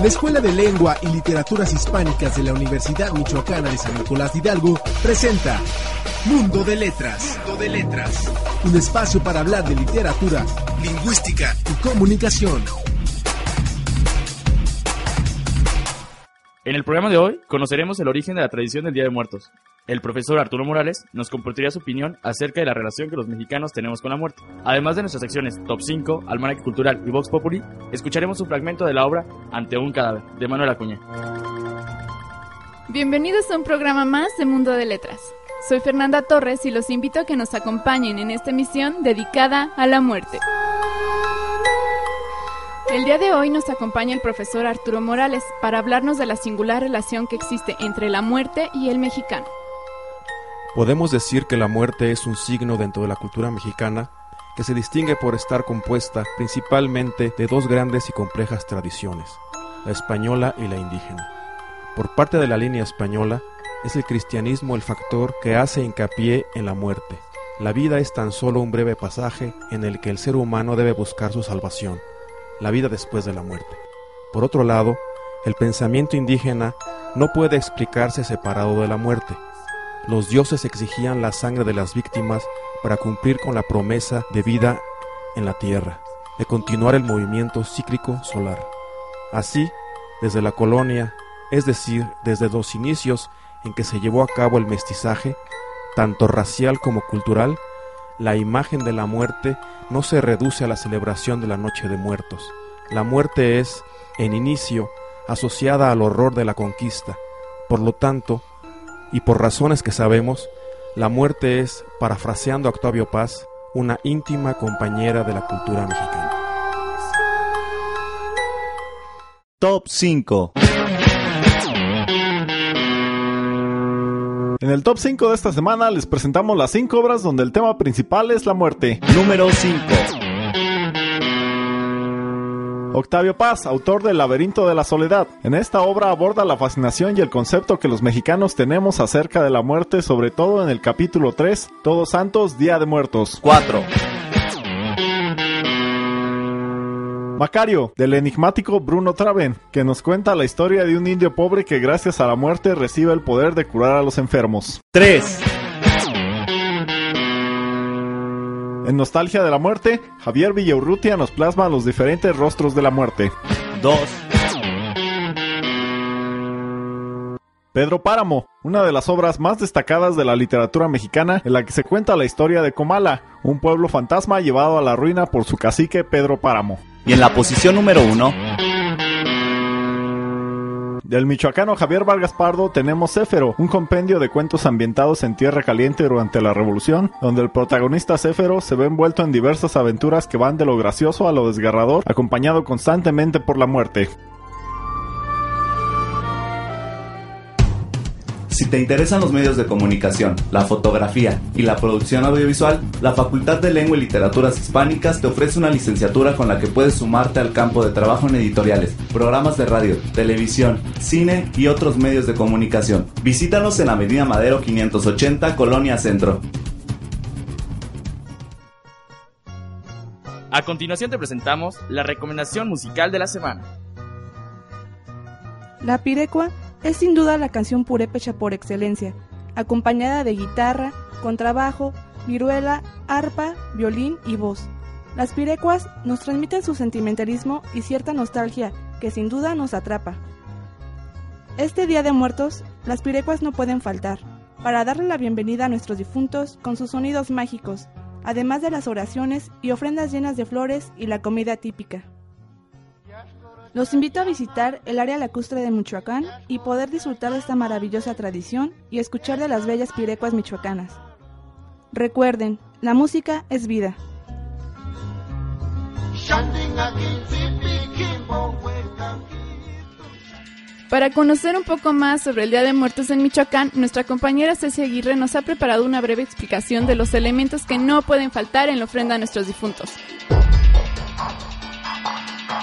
La Escuela de Lengua y Literaturas Hispánicas de la Universidad Michoacana de San Nicolás de Hidalgo presenta Mundo de Letras. Mundo de Letras. Un espacio para hablar de literatura, lingüística y comunicación. En el programa de hoy conoceremos el origen de la tradición del Día de Muertos. El profesor Arturo Morales nos compartirá su opinión acerca de la relación que los mexicanos tenemos con la muerte. Además de nuestras secciones Top 5, Almanaque Cultural y Vox Populi, escucharemos un fragmento de la obra Ante un cadáver, de Manuel Acuña. Bienvenidos a un programa más de Mundo de Letras. Soy Fernanda Torres y los invito a que nos acompañen en esta emisión dedicada a la muerte. El día de hoy nos acompaña el profesor Arturo Morales para hablarnos de la singular relación que existe entre la muerte y el mexicano. Podemos decir que la muerte es un signo dentro de la cultura mexicana que se distingue por estar compuesta principalmente de dos grandes y complejas tradiciones, la española y la indígena. Por parte de la línea española, es el cristianismo el factor que hace hincapié en la muerte. La vida es tan solo un breve pasaje en el que el ser humano debe buscar su salvación la vida después de la muerte. Por otro lado, el pensamiento indígena no puede explicarse separado de la muerte. Los dioses exigían la sangre de las víctimas para cumplir con la promesa de vida en la tierra, de continuar el movimiento cíclico solar. Así, desde la colonia, es decir, desde los inicios en que se llevó a cabo el mestizaje, tanto racial como cultural, la imagen de la muerte no se reduce a la celebración de la Noche de Muertos. La muerte es, en inicio, asociada al horror de la conquista. Por lo tanto, y por razones que sabemos, la muerte es, parafraseando a Octavio Paz, una íntima compañera de la cultura mexicana. Top 5 En el top 5 de esta semana les presentamos las 5 obras donde el tema principal es la muerte. Número 5 Octavio Paz, autor del Laberinto de la Soledad. En esta obra aborda la fascinación y el concepto que los mexicanos tenemos acerca de la muerte, sobre todo en el capítulo 3, Todos Santos, Día de Muertos. 4 Macario, del enigmático Bruno Traven, que nos cuenta la historia de un indio pobre que gracias a la muerte recibe el poder de curar a los enfermos. 3 En Nostalgia de la Muerte, Javier Villaurrutia nos plasma los diferentes rostros de la muerte. 2 Pedro Páramo, una de las obras más destacadas de la literatura mexicana en la que se cuenta la historia de Comala, un pueblo fantasma llevado a la ruina por su cacique Pedro Páramo. Y en la posición número 1 Del michoacano Javier Vargas Pardo tenemos Céfero, un compendio de cuentos ambientados en Tierra Caliente durante la Revolución, donde el protagonista Céfero se ve envuelto en diversas aventuras que van de lo gracioso a lo desgarrador, acompañado constantemente por la muerte. Si te interesan los medios de comunicación, la fotografía y la producción audiovisual, la Facultad de Lengua y Literaturas Hispánicas te ofrece una licenciatura con la que puedes sumarte al campo de trabajo en editoriales, programas de radio, televisión, cine y otros medios de comunicación. Visítanos en Avenida Madero 580, Colonia Centro. A continuación te presentamos la recomendación musical de la semana. La pirecua es sin duda la canción purépecha por excelencia, acompañada de guitarra, contrabajo, viruela, arpa, violín y voz. Las pirecuas nos transmiten su sentimentalismo y cierta nostalgia que sin duda nos atrapa. Este Día de Muertos, las pirecuas no pueden faltar, para darle la bienvenida a nuestros difuntos con sus sonidos mágicos, además de las oraciones y ofrendas llenas de flores y la comida típica. Los invito a visitar el área lacustre de Michoacán y poder disfrutar de esta maravillosa tradición y escuchar de las bellas pirecuas michoacanas. Recuerden, la música es vida. Para conocer un poco más sobre el Día de Muertos en Michoacán, nuestra compañera Ceci Aguirre nos ha preparado una breve explicación de los elementos que no pueden faltar en la ofrenda a nuestros difuntos.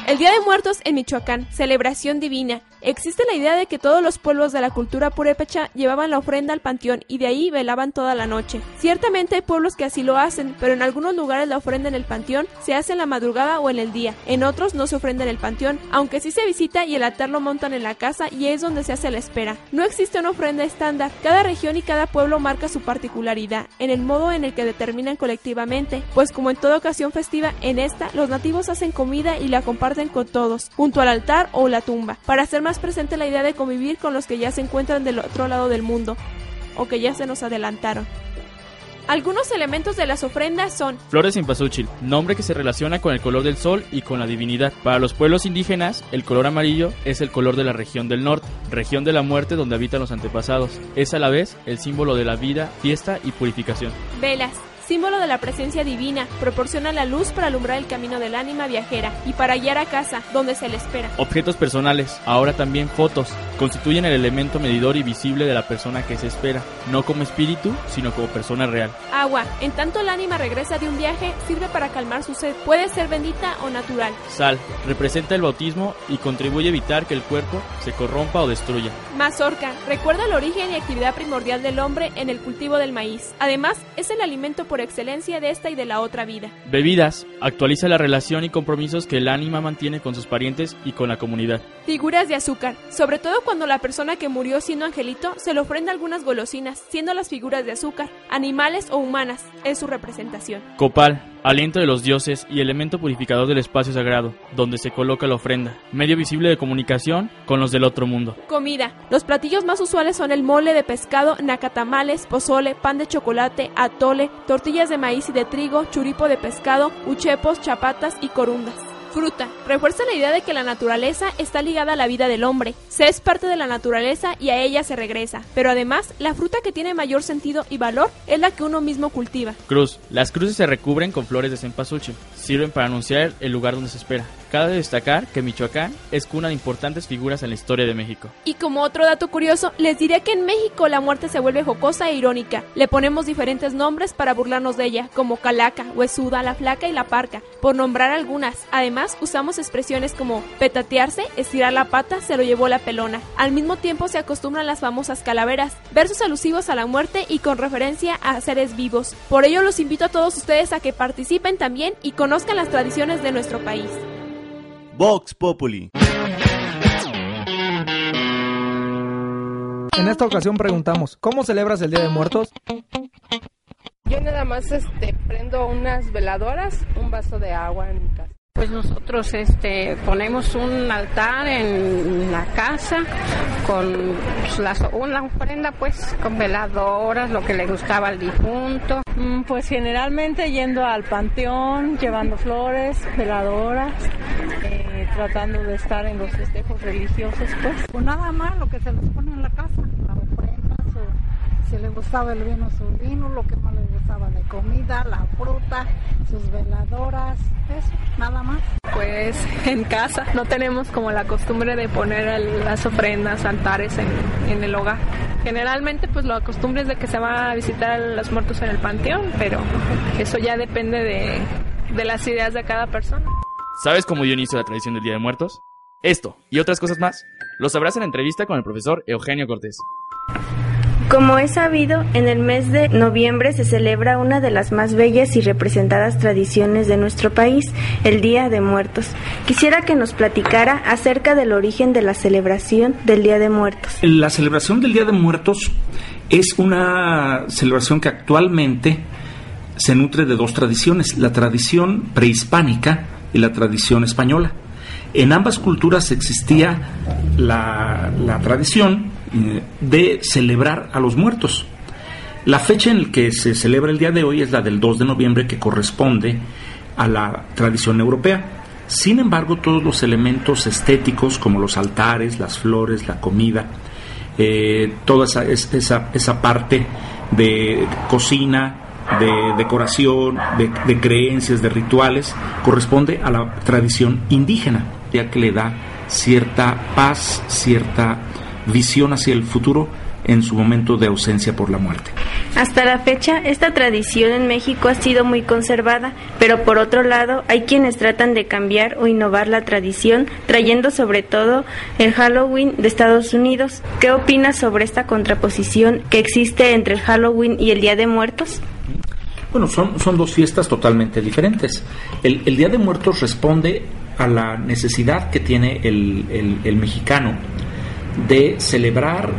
El Día de Muertos en Michoacán, celebración divina, Existe la idea de que todos los pueblos de la cultura purépecha llevaban la ofrenda al panteón y de ahí velaban toda la noche. Ciertamente hay pueblos que así lo hacen, pero en algunos lugares la ofrenda en el panteón se hace en la madrugada o en el día. En otros no se ofrenda en el panteón, aunque sí se visita y el altar lo montan en la casa y es donde se hace la espera. No existe una ofrenda estándar. Cada región y cada pueblo marca su particularidad en el modo en el que determinan colectivamente, pues como en toda ocasión festiva, en esta los nativos hacen comida y la comparten con todos, junto al altar o la tumba, para hacer más presente la idea de convivir con los que ya se encuentran del otro lado del mundo, o que ya se nos adelantaron. Algunos elementos de las ofrendas son Flores en pasúchil, nombre que se relaciona con el color del sol y con la divinidad. Para los pueblos indígenas, el color amarillo es el color de la región del norte, región de la muerte donde habitan los antepasados. Es a la vez el símbolo de la vida, fiesta y purificación. velas, símbolo de la presencia divina, proporciona la luz para alumbrar el camino del ánima viajera y para guiar a casa, donde se le espera. Objetos personales, ahora también fotos, constituyen el elemento medidor y visible de la persona que se espera, no como espíritu, sino como persona real. Agua, en tanto el ánima regresa de un viaje, sirve para calmar su sed, puede ser bendita o natural. Sal, representa el bautismo y contribuye a evitar que el cuerpo se corrompa o destruya. Mazorca, recuerda el origen y actividad primordial del hombre en el cultivo del maíz. Además, es el alimento por excelencia de esta y de la otra vida. Bebidas, actualiza la relación y compromisos que el ánima mantiene con sus parientes y con la comunidad. Figuras de azúcar, sobre todo cuando la persona que murió siendo angelito se le ofrenda algunas golosinas, siendo las figuras de azúcar, animales o humanas, es su representación. Copal, aliento de los dioses y elemento purificador del espacio sagrado, donde se coloca la ofrenda, medio visible de comunicación con los del otro mundo. Comida. Los platillos más usuales son el mole de pescado, nacatamales, pozole, pan de chocolate, atole, tortillas de maíz y de trigo, churipo de pescado, uchepos, chapatas y corundas. Fruta. Refuerza la idea de que la naturaleza está ligada a la vida del hombre. Se es parte de la naturaleza y a ella se regresa. Pero además, la fruta que tiene mayor sentido y valor es la que uno mismo cultiva. Cruz. Las cruces se recubren con flores de cempasúchil. Sirven para anunciar el lugar donde se espera. Cabe destacar que Michoacán es cuna de importantes figuras en la historia de México. Y como otro dato curioso, les diré que en México la muerte se vuelve jocosa e irónica. Le ponemos diferentes nombres para burlarnos de ella, como calaca, huesuda, la flaca y la parca, por nombrar algunas. Además, usamos expresiones como petatearse, estirar la pata, se lo llevó la pelona. Al mismo tiempo se acostumbran las famosas calaveras, versos alusivos a la muerte y con referencia a seres vivos. Por ello los invito a todos ustedes a que participen también y conozcan las tradiciones de nuestro país. Vox Populi. En esta ocasión preguntamos, ¿cómo celebras el Día de Muertos? Yo nada más este, prendo unas veladoras, un vaso de agua en mi casa. Pues nosotros este, ponemos un altar en la casa con pues, las- una ofrenda pues con veladoras, lo que le gustaba al difunto. Mm, Pues generalmente yendo al panteón, llevando flores, veladoras, eh, tratando de estar en los festejos religiosos, pues. Pues nada más lo que se les pone en la casa, la ofrenda, su- si le gustaba el vino, su vino, lo que más les gustaba de comida, la fruta, sus veladoras, eso, nada más. Pues en casa no tenemos como la costumbre de poner el- las ofrendas, altares en, en el hogar. Generalmente pues lo costumbre es de que se va a visitar a los muertos en el panteón, pero eso ya depende de, de las ideas de cada persona. ¿Sabes cómo dio inicio la tradición del Día de Muertos? Esto y otras cosas más lo sabrás en la entrevista con el profesor Eugenio Cortés. Como es sabido, en el mes de noviembre se celebra una de las más bellas y representadas tradiciones de nuestro país, el Día de Muertos. Quisiera que nos platicara acerca del origen de la celebración del Día de Muertos. La celebración del Día de Muertos es una celebración que actualmente se nutre de dos tradiciones, la tradición prehispánica y la tradición española. En ambas culturas existía la, tradición eh, de celebrar a los muertos. La fecha en la que se celebra el día de hoy es la del 2 de noviembre que corresponde a la tradición europea. Sin embargo, todos los elementos estéticos como los altares, las flores, la comida, eh, toda esa, es- esa, esa parte de cocina, de decoración, de, creencias, de rituales, corresponde a la tradición indígena, ya que le da cierta paz, cierta visión hacia el futuro en su momento de ausencia por la muerte. Hasta la fecha, esta tradición en México ha sido muy conservada, pero por otro lado, hay quienes tratan de cambiar o innovar la tradición, trayendo sobre todo el Halloween de Estados Unidos. ¿Qué opinas sobre esta contraposición que existe entre el Halloween y el Día de Muertos? Bueno, son, son dos fiestas totalmente diferentes. El, Día de Muertos responde a la necesidad que tiene el, el, mexicano de celebrar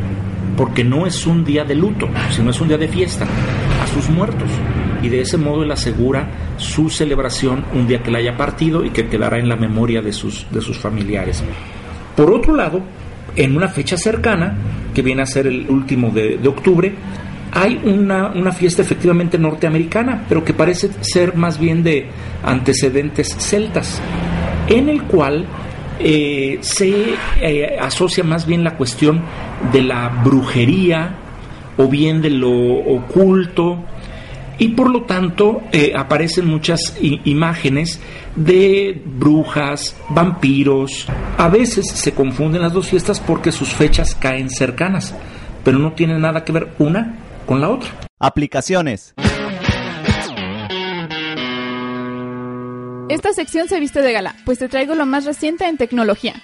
porque no es un día de luto, sino es un día de fiesta a sus muertos. Y de ese modo él asegura su celebración un día que le haya partido y que quedará en la memoria de sus, de sus familiares. Por otro lado, en una fecha cercana, que viene a ser el último de, de octubre, hay una, fiesta efectivamente norteamericana, pero que parece ser más bien de antecedentes celtas, en el cual eh, se eh, asocia más bien la cuestión de la brujería o bien de lo oculto y por lo tanto eh, aparecen muchas imágenes de brujas, vampiros. A veces se confunden las dos fiestas porque sus fechas caen cercanas, pero no tienen nada que ver una con la otra. Aplicaciones. Esta sección se viste de gala, pues te traigo lo más reciente en tecnología.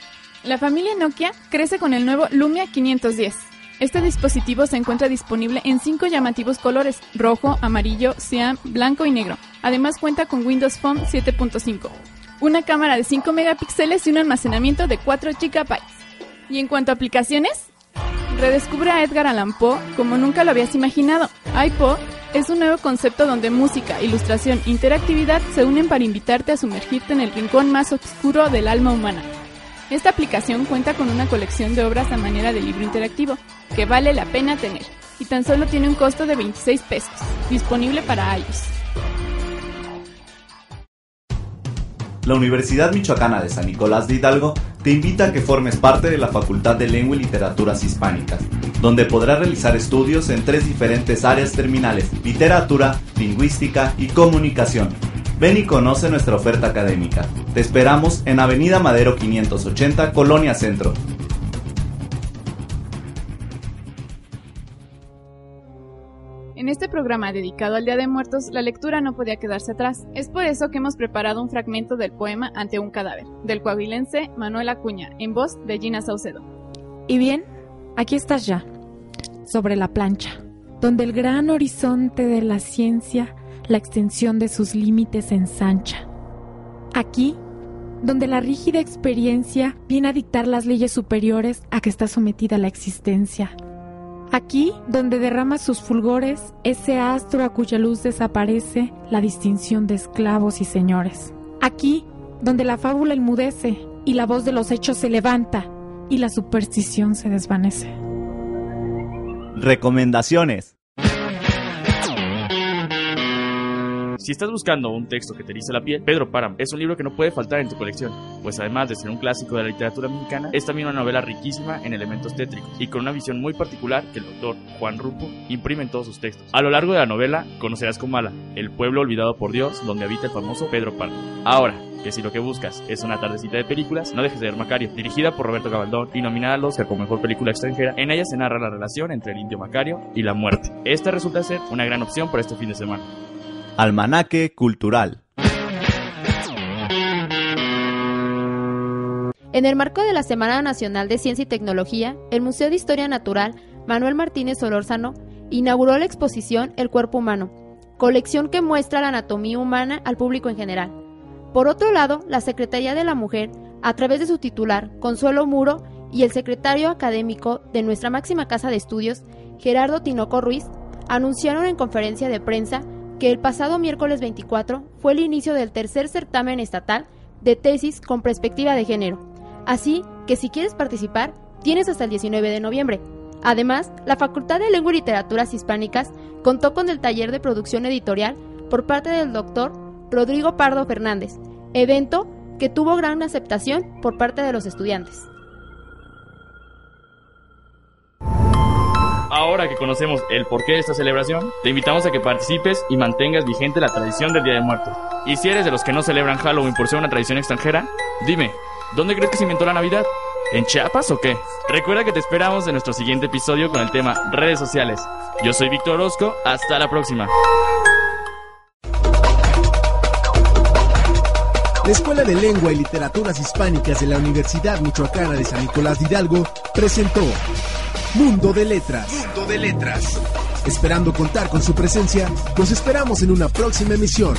La familia Nokia crece con el nuevo Lumia 510. Este dispositivo se encuentra disponible en cinco llamativos colores, rojo, amarillo, cian, blanco y negro. Además cuenta con Windows Phone 7.5, una cámara de 5 megapíxeles y un almacenamiento de 4 GB. Y en cuanto a aplicaciones, redescubre a Edgar Allan Poe como nunca lo habías imaginado. iPod es un nuevo concepto donde música, ilustración interactividad se unen para invitarte a sumergirte en el rincón más oscuro del alma humana. Esta aplicación cuenta con una colección de obras a manera de libro interactivo, que vale la pena tener, y tan solo tiene un costo de 26 pesos, disponible para iOS. La Universidad Michoacana de San Nicolás de Hidalgo te invita a que formes parte de la Facultad de Lengua y Literaturas Hispánicas, donde podrás realizar estudios en tres diferentes áreas terminales, literatura, lingüística y comunicación. Ven y conoce nuestra oferta académica. Te esperamos en Avenida Madero 580, Colonia Centro. Este programa dedicado al Día de Muertos, la lectura no podía quedarse atrás. Es por eso que hemos preparado un fragmento del poema Ante un cadáver, del coahuilense Manuel Acuña, en voz de Gina Saucedo. Y bien, aquí estás ya, sobre la plancha, donde el gran horizonte de la ciencia, la extensión de sus límites ensancha. Aquí, donde la rígida experiencia viene a dictar las leyes superiores a que está sometida la existencia. Aquí, donde derrama sus fulgores, ese astro a cuya luz desaparece la distinción de esclavos y señores. Aquí, donde la fábula enmudece y la voz de los hechos se levanta y la superstición se desvanece. Recomendaciones. Si estás buscando un texto que te erice la piel, Pedro Páramo es un libro que no puede faltar en tu colección, pues además de ser un clásico de la literatura mexicana, es también una novela riquísima en elementos tétricos y con una visión muy particular que el doctor Juan Rupo imprime en todos sus textos. A lo largo de la novela conocerás Comala, el pueblo olvidado por Dios donde habita el famoso Pedro Páramo. Ahora, que si lo que buscas es una tardecita de películas, no dejes de ver Macario, dirigida por Roberto Gabaldón y nominada al Oscar como mejor película extranjera. En ella se narra la relación entre el indio Macario y la muerte. Esta resulta ser una gran opción para este fin de semana. Almanaque Cultural. En el marco de la Semana Nacional de Ciencia y Tecnología, el Museo de Historia Natural Manuel Martínez Solórzano inauguró la exposición El Cuerpo Humano, colección que muestra la anatomía humana al público en general. Por otro lado, la Secretaría de la Mujer, a través de su titular, Consuelo Muro, y el secretario académico de nuestra máxima casa de estudios, Gerardo Tinoco Ruiz, anunciaron en conferencia de prensa que el pasado miércoles 24 fue el inicio del tercer certamen estatal de tesis con perspectiva de género. Así que si quieres participar, tienes hasta el 19 de noviembre. Además, la Facultad de Lengua y Literaturas Hispánicas contó con el taller de producción editorial por parte del doctor Rodrigo Pardo Fernández, evento que tuvo gran aceptación por parte de los estudiantes. Ahora que conocemos el porqué de esta celebración, te invitamos a que participes y mantengas vigente la tradición del Día de Muertos. Y si eres de los que no celebran Halloween por ser una tradición extranjera, dime, ¿dónde crees que se inventó la Navidad? ¿En Chiapas o qué? Recuerda que te esperamos en nuestro siguiente episodio con el tema redes sociales. Yo soy Víctor Orozco, hasta la próxima. La Escuela de Lengua y Literaturas Hispánicas de la Universidad Michoacana de San Nicolás de Hidalgo presentó Mundo de Letras. Mundo de Letras. Esperando contar con su presencia, los esperamos en una próxima emisión.